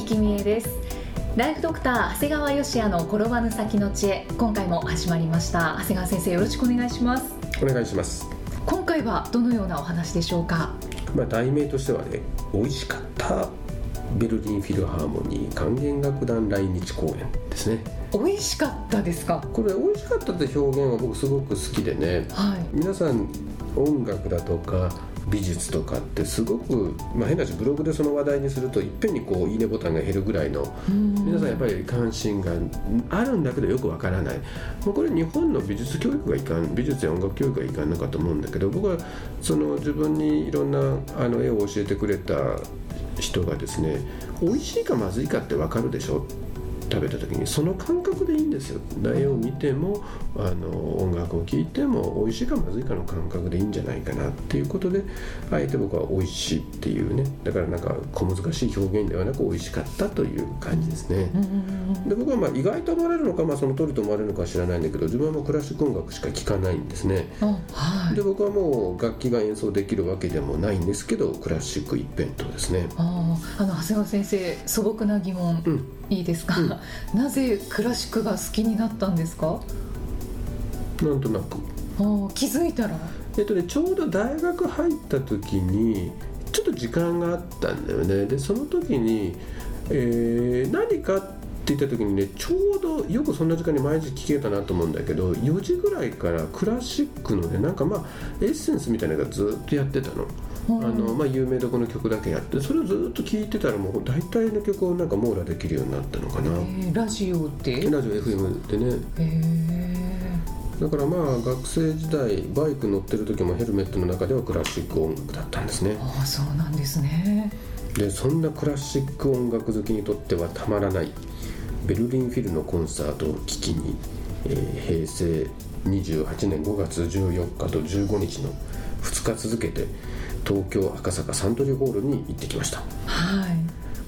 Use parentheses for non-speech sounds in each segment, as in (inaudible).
生きみえですライフドクター長谷川芳也の転ばぬ先の知恵今回も始まりました長谷川先生よろしくお願いしますお願いします。今回はどのようなお話でしょうか？まあ題名としてはね、美味しかったベルリンフィルハーモニー管弦楽団来日公演ですね。美味しかったですか？これ美味しかったって表現は僕すごく好きでね。はい皆さん音楽だとか美術とかってすごく、まあ、変な話ブログでその話題にするといっぺんにこういいねボタンが減るぐらいの皆さんやっぱり関心があるんだけどよくわからない。もうこれ日本の美術教育がいかん美術や音楽教育がいかんのかと思うんだけど僕はその自分にいろんなあの絵を教えてくれた人がですね美味しいかまずいかってわかるでしょ食べた時にその感覚でいいんですよ。絵を見てもあの音楽を聴いても美味しいかまずいかの感覚でいいんじゃないかなっていうことであえて僕は美味しいっていうね。だからなんか小難しい表現ではなく美味しかったという感じですね。で僕はまあ意外と思われるのか、まあ、その通りと思われるのかは知らないんだけど自分はもうクラシック音楽しか聴かないんですね。あはい。で僕はもう楽器が演奏できるわけでもないんですけどクラシック一辺倒ですね。あーあの長谷川先生素朴な疑問、うんいいですか、なぜクラシックが好きになったんですか？なんとなく。気づいたら。えっとね、ちょうど大学入った時にちょっと時間があったんだよね。でその時に、えー何かって言った時にねちょうどよくそんな時間に毎日聞けたなと思うんだけど4時ぐらいからクラシックのねなんかまあエッセンスみたいなのがずっとやってたの。あのまあ、有名どこの曲だけやってそれをずっと聴いてたらもう大体の曲をなんか網羅できるようになったのかな、えーラジオでラジオ FM でね。えだからまあ学生時代バイク乗ってる時もヘルメットの中ではクラシック音楽だったんですね。ー、ああそうなんですね。でそんなクラシック音楽好きにとってはたまらないベルリンフィルのコンサートを聴きに、えー平成28年5月14日と15日の2日続けて東京赤坂サントリーホールに行ってきました。はい。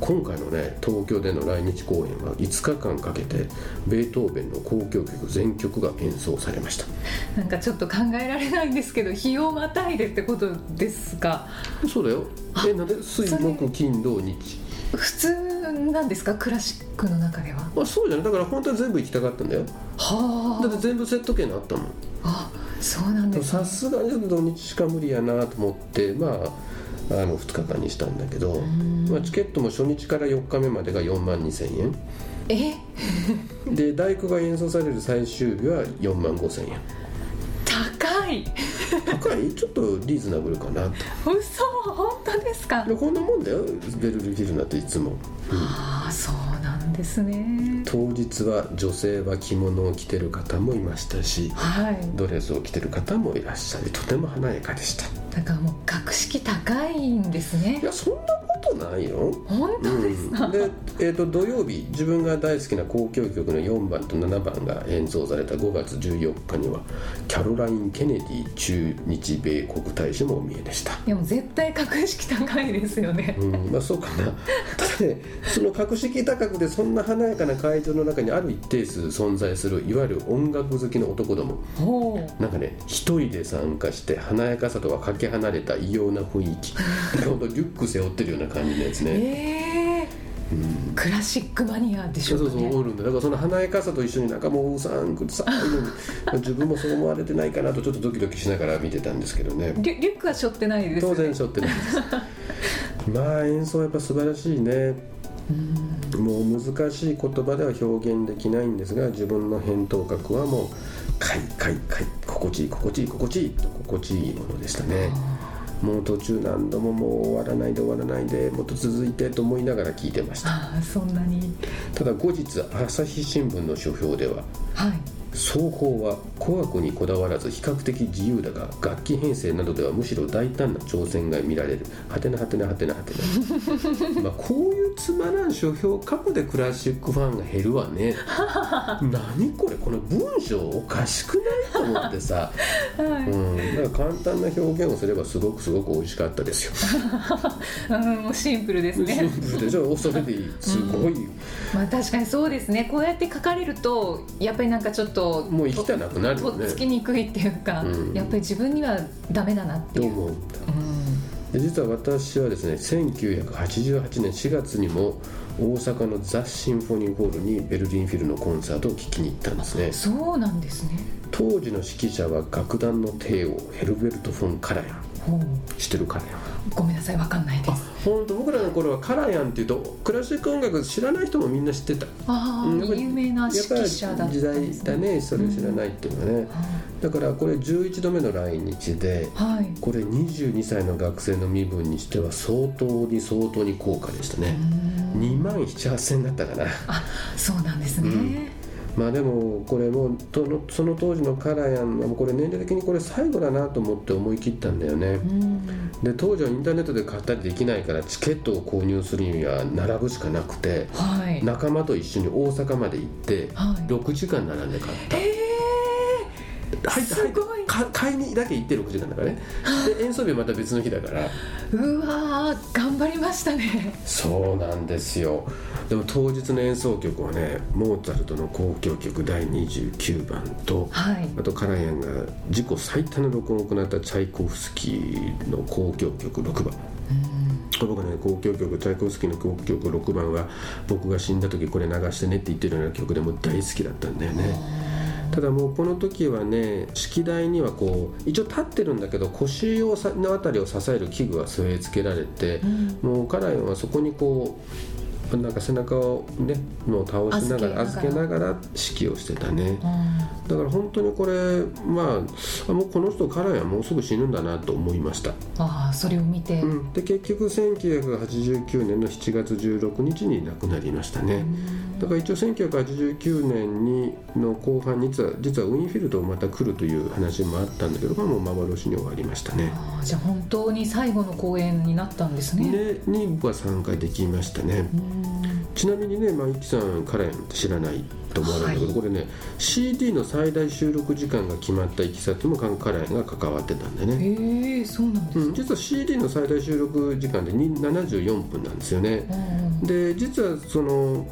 今回のね東京での来日公演は5日間かけてベートーベンの交響曲全曲が演奏されました。なんかちょっと考えられないんですけど日をまたいでってことですか？そうだよ。えなんで？水木金土日。普通なんですか？クラシックの中では。あそうじゃない？だから本当は全部行きたかったんだよ。はだって全部セット券あったもん。ああそうなんです。ねさすがに土日しか無理やなと思ってまああの2日間にしたんだけど、まあ、チケットも初日から4日目までが4万2000円。え？(laughs) で大工が演奏される最終日は4万5000円。高い。高い？ちょっとリーズナブルかなと。嘘。本当ですか？でこんなもんだよ。ベルリンフィルナっていつも。ああそうなんですね。当日は女性は着物を着てる方もいましたしはい。ドレスを着てる方もいらっしゃりとても華やかでした。だからもう格式高いんですね。いやそんなことないよ本当ですか、うん、で、えー、と土曜日自分が大好きな交響曲の4番と7番が演奏された5月14日にはキャロライン・ケネディ駐日米国大使もお見えでした。でも絶対格式高いですよね。うん、まあそうかな。(laughs) ただねその格式高くでそんな華やかな会場の中にある一定数存在するいわゆる音楽好きの男どもなんかね一人で参加して華やかさとはかけ離れた異様な雰囲気。リュック背負ってるような感じのやつね、ええうんクラシックマニアでしそうそうょうかねおるんだ。だからその華やかさと一緒になんかもううさんくさいのに (laughs) 自分もそう思われてないかなとちょっとドキドキしながら見てたんですけどね。リュリュックは背負ってないですよね。当然しょってないです (laughs) まあ演奏やっぱ素晴らしいね。もう難しい言葉では表現できないんですが自分の返答角はもう「かいかいかい心地いい心地いい心地いい」と心地いいものでしたねもう途中何度ももう終わらないで終わらないでもっと続いてと思いながら聞いてました。ああそんなに。ただ後日朝日新聞の書評でははい奏法は古学にこだわらず比較的自由だが楽器編成などではむしろ大胆な挑戦が見られる。はてなはてなはてなはてな。(laughs) まあこういうつまらん書評過去でクラシックファンが減るわね。(laughs) 何これ？この文章おかしくないと思ってさ、はい。うん、だから簡単な表現をすればすごくすごく美味しかったですよ。(laughs) うん、もうシンプルですシンね。プルでしょそれでいい。すごい、まあ確かにそうですね。こうやって書かれるとやっぱりなんかちょっともう生きたなくなるよね。とっつきにくいっていうか、うん。やっぱり自分にはダメだなっていう。と思う。んだうん。で実は私はですね1988年4月にも大阪のザ・シンフォニーホールにベルリンフィルのコンサートを聴きに行ったんですね。そうなんですね。当時の指揮者は楽団の帝王ヘルベルト・フォン・カラヤン。ほう。知ってるカラヤン。ごめんなさいわかんないです。本当僕らの頃はカラヤンっていうとクラシック音楽知らない人もみんな知ってたあ有名な指揮者だったん時代だねそれ知らないっていうのはね、だからこれ11度目の来日ではい。これ22歳の学生の身分にしては相当に相当に高価でしたねうん2万7000円だったかなあ、そうなんですね。まあでもこれもうとのその当時のカラヤンはこれ年齢的にこれ最後だなと思って思い切ったんだよねうん。で当時はインターネットで買ったりできないからチケットを購入するには並ぶしかなくてはい。仲間と一緒に大阪まで行ってはい。6時間並んで買ったえ入って入ってすごいか買いにだけ行って6時間だからねで (laughs) 演奏日はまた別の日だからー、うわー頑張りましたね。そうなんですよ。でも当日の演奏曲はねモーツァルトの交響曲第29番とはい。あとカラヤンが自己最多の録音を行ったチャイコフスキーの交響曲6番。僕ね交響曲チャイコフスキーの交響曲6番は僕が死んだ時これ流してねって言ってるような曲でもう大好きだったんだよねただもうこの時はね式台にはこう一応立ってるんだけど腰をさのあたりを支える器具が据え付けられて、うん。もうカラヤンはそこにこうなんか背中をねもう倒しながら預預けながら指揮をしてたね。うんだから本当にこれまああもうこの人カラヤンもうすぐ死ぬんだなと思いました、ああ、それを見て。うん、で結局1989年の7月16日に亡くなりましたね、だから一応1989年にの後半に実は実はウィンフィルドまた来るという話もあったんだけど、まあ、もう幻に終わりましたね。あーじゃあ本当に最後の公演になったんですね。でに僕は参加できましたね。うんちなみにね、まあ、イキさんカラヤン知らないと思われるんだけど、はいこれね CD の最大収録時間が決まったいきさつもカンカラヤンが関わってたんでね。へえそうなんですうん、か。実は CD の最大収録時間でに74分なんですよね。うんで実はその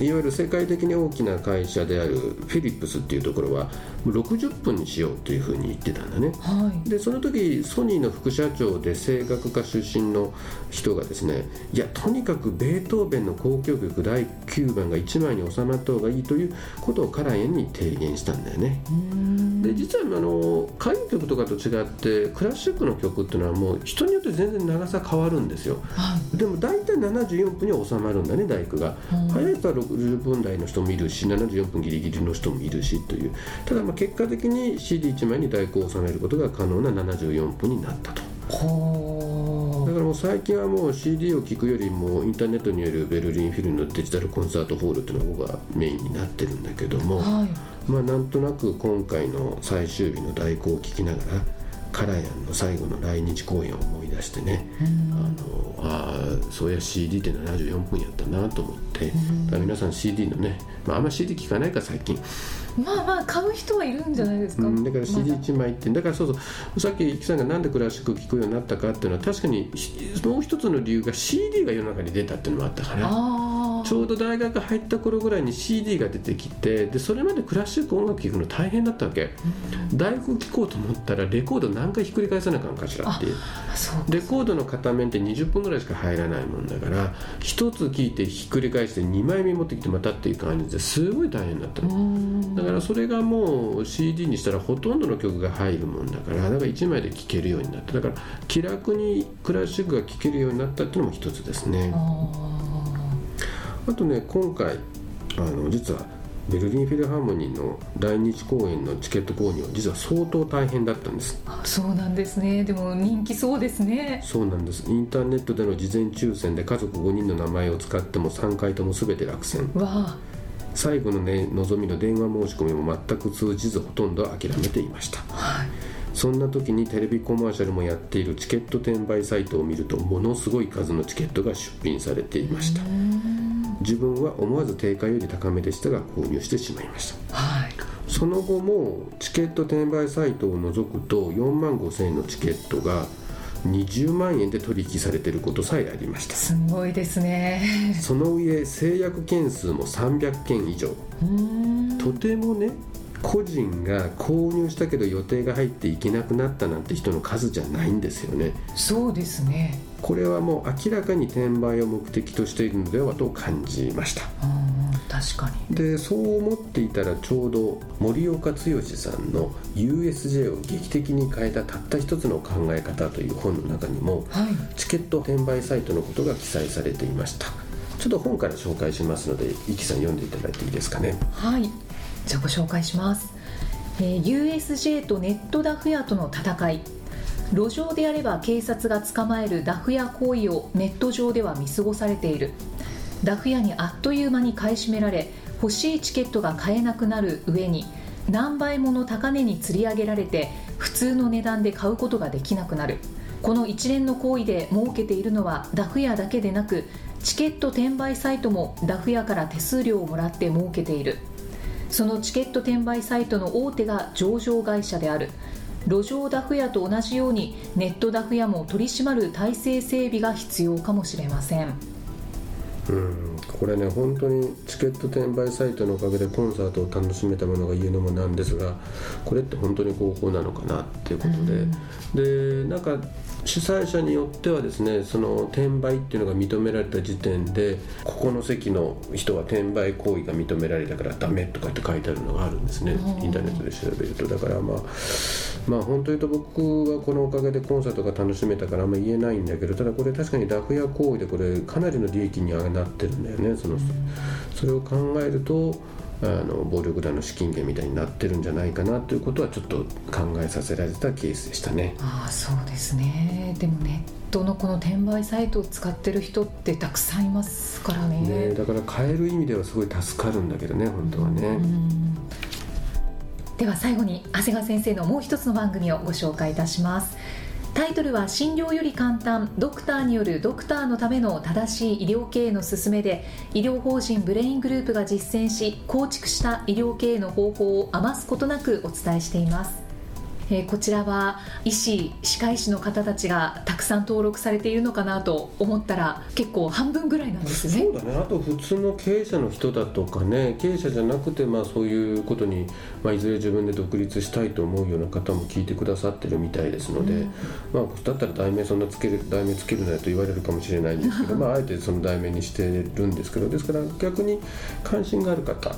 いわゆる世界的に大きな会社であるフィリップスっていうところはもう60分にしようというふうに言ってたんだね。はい。でその時ソニーの副社長で声楽家出身の人がですねいやとにかくベートーベンの交響曲第9番が1枚に収まった方がいいということをカラヤンに提言したんだよね。うんで実はあの歌謡曲とかと違ってクラシックの曲っていうのはもう人によって全然長さ変わるんですよはい。でも大体74分には収まるんだね大工が、うん早い人は60分台の人もいるし74分ギリギリの人もいるしというただまあ結果的に CD1 枚に大工を収めることが可能な74分になったとほだからもう最近はもう CD を聴くよりもインターネットによるベルリンフィルのデジタルコンサートホールっていうのがメインになってるんだけども、う。はい。まあなんとなく今回の最終日の代行を聞きながらカラヤンの最後の来日公演を思い出してね、あのあーそういや CD って74分やったなと思って、皆さん CD のね、まあ、あんま CD 聞かないか最近、まあまあ買う人はいるんじゃないですか。うん、だからま CD1 枚ってだからそうそう。さっき木さんがなんでクラシック聴くようになったかっていうのは確かにしもう一つの理由が CD が世の中に出たっていうのもあったから。ちょうど大学入った頃ぐらいに CD が出てきてでそれまでクラシック音楽聴くの大変だったわけ。大学聴こうと思ったらレコード何回ひっくり返さなあかんかしらっていう。レコードの片面って20分ぐらいしか入らないもんだから一つ聴いてひっくり返して2枚目持ってきてまたっていう感じですごい大変だったうのん。だからそれがもう CD にしたらほとんどの曲が入るもんだからだから1枚で聴けるようになった。だから気楽にクラシックが聴けるようになったっていうのも一つですねああとね今回あの実はベルリンフィルハーモニーの来日公演のチケット購入は実は相当大変だったんです。そうなんですね。でも人気そうですね。そうなんです。インターネットでの事前抽選で家族5人の名前を使っても3回とも全て落選。わあ。最後の、ね、望みの電話申し込みも全く通じずほとんど諦めていました、はい、そんな時にテレビコマーシャルもやっているチケット転売サイトを見るとものすごい数のチケットが出品されていました自分は思わず定価より高めでしたが購入してしまいました、はい、その後もチケット転売サイトを除くと4万5千円のチケットが20万円で取引されていることさえありました。すごいですね。その上制約件数も300件以上。とてもね個人が購入したけど予定が入っていけなくなったなんて人の数じゃないんですよね。そうですねこれはもう明らかに転売を目的としているのではと感じました。確かに。でそう思っていたらちょうど森岡剛さんの USJ を劇的に変えたたった一つの考え方という本の中にも、はい、チケット転売サイトのことが記載されていました。ちょっと本から紹介しますのでイキさん読んでいただいていいですかね。はい。じゃあご紹介します、えー、USJ とネットダフ屋との戦い路上であれば警察が捕まえるダフ屋行為をネット上では見過ごされている。ダフ屋にあっという間に買い占められ欲しいチケットが買えなくなる上に何倍もの高値に釣り上げられて普通の値段で買うことができなくなる。この一連の行為で儲けているのはダフ屋だけでなくチケット転売サイトもダフ屋から手数料をもらって儲けている。そのチケット転売サイトの大手が上場会社である。路上ダフ屋と同じようにネットダフ屋も取り締まる体制整備が必要かもしれません。うん。これね本当にチケット転売サイトのおかげでコンサートを楽しめたものが言うのもなんですがこれって本当に合法なのかなっていうことで、でなんか主催者によってはですねその転売っていうのが認められた時点でここの席の人は転売行為が認められたからダメとかって書いてあるのがあるんですね。インターネットで調べると。だからまあまあ本当に言うと僕はこのおかげでコンサートが楽しめたからあんま言えないんだけどただこれ確かにダフ屋行為でこれかなりの利益にはなってるんだよねそのそれを考えるとあの暴力団の資金源みたいになってるんじゃないかなということはちょっと考えさせられたケースでしたね。ああそうですね。でもネットのこの転売サイトを使ってる人ってたくさんいますからね。ねだから変える意味ではすごい助かるんだけどね本当はね。では最後に長谷川先生のもう一つの番組をご紹介いたしますタイトルは診療より簡単。ドクターによるドクターのための正しい医療経営の勧めで医療法人ブレイングループが実践し構築した医療経営の方法を余すことなくお伝えしています。えー、こちらは医師歯科医師の方たちがたくさん登録されているのかなと思ったら結構半分ぐらいなんですね。そうだね。あと普通の経営者の人だとかね経営者じゃなくてまあそういうことに、まあ、いずれ自分で独立したいと思うような方も聞いてくださってるみたいですので、うん、まあ、だったら題名そんなつける題名つけるなよと言われるかもしれないんですけどまああえてその題名にしてるんですけどですから逆に関心がある方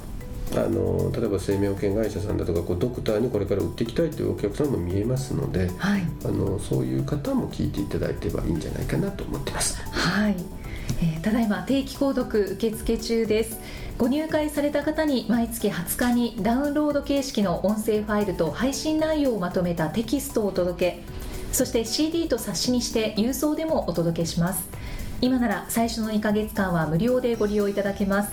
あの例えば生命保険会社さんだとかこうドクターにこれから売っていきたいというお客さんも見えますので、はい、あのそういう方も聞いていただいてはいいんじゃないかなと思ってます。はい。えー、ただいま定期購読受付中です。ご入会された方に毎月20日にダウンロード形式の音声ファイルと配信内容をまとめたテキストをお届け。そして CD と冊子にして郵送でもお届けします。今なら最初の2ヶ月間は無料でご利用いただけます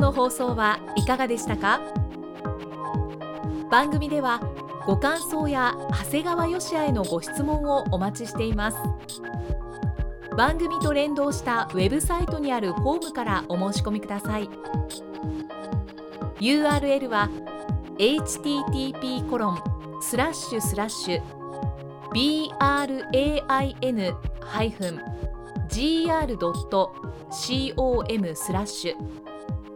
日の放送はいかがでしたか？番組ではご感想や長谷川よしへのご質問をお待ちしています。番組と連動したウェブサイトにあるホームからお申し込みください。URL は http コロンスラッシュスラッシュ brain-gr.com スラッシュ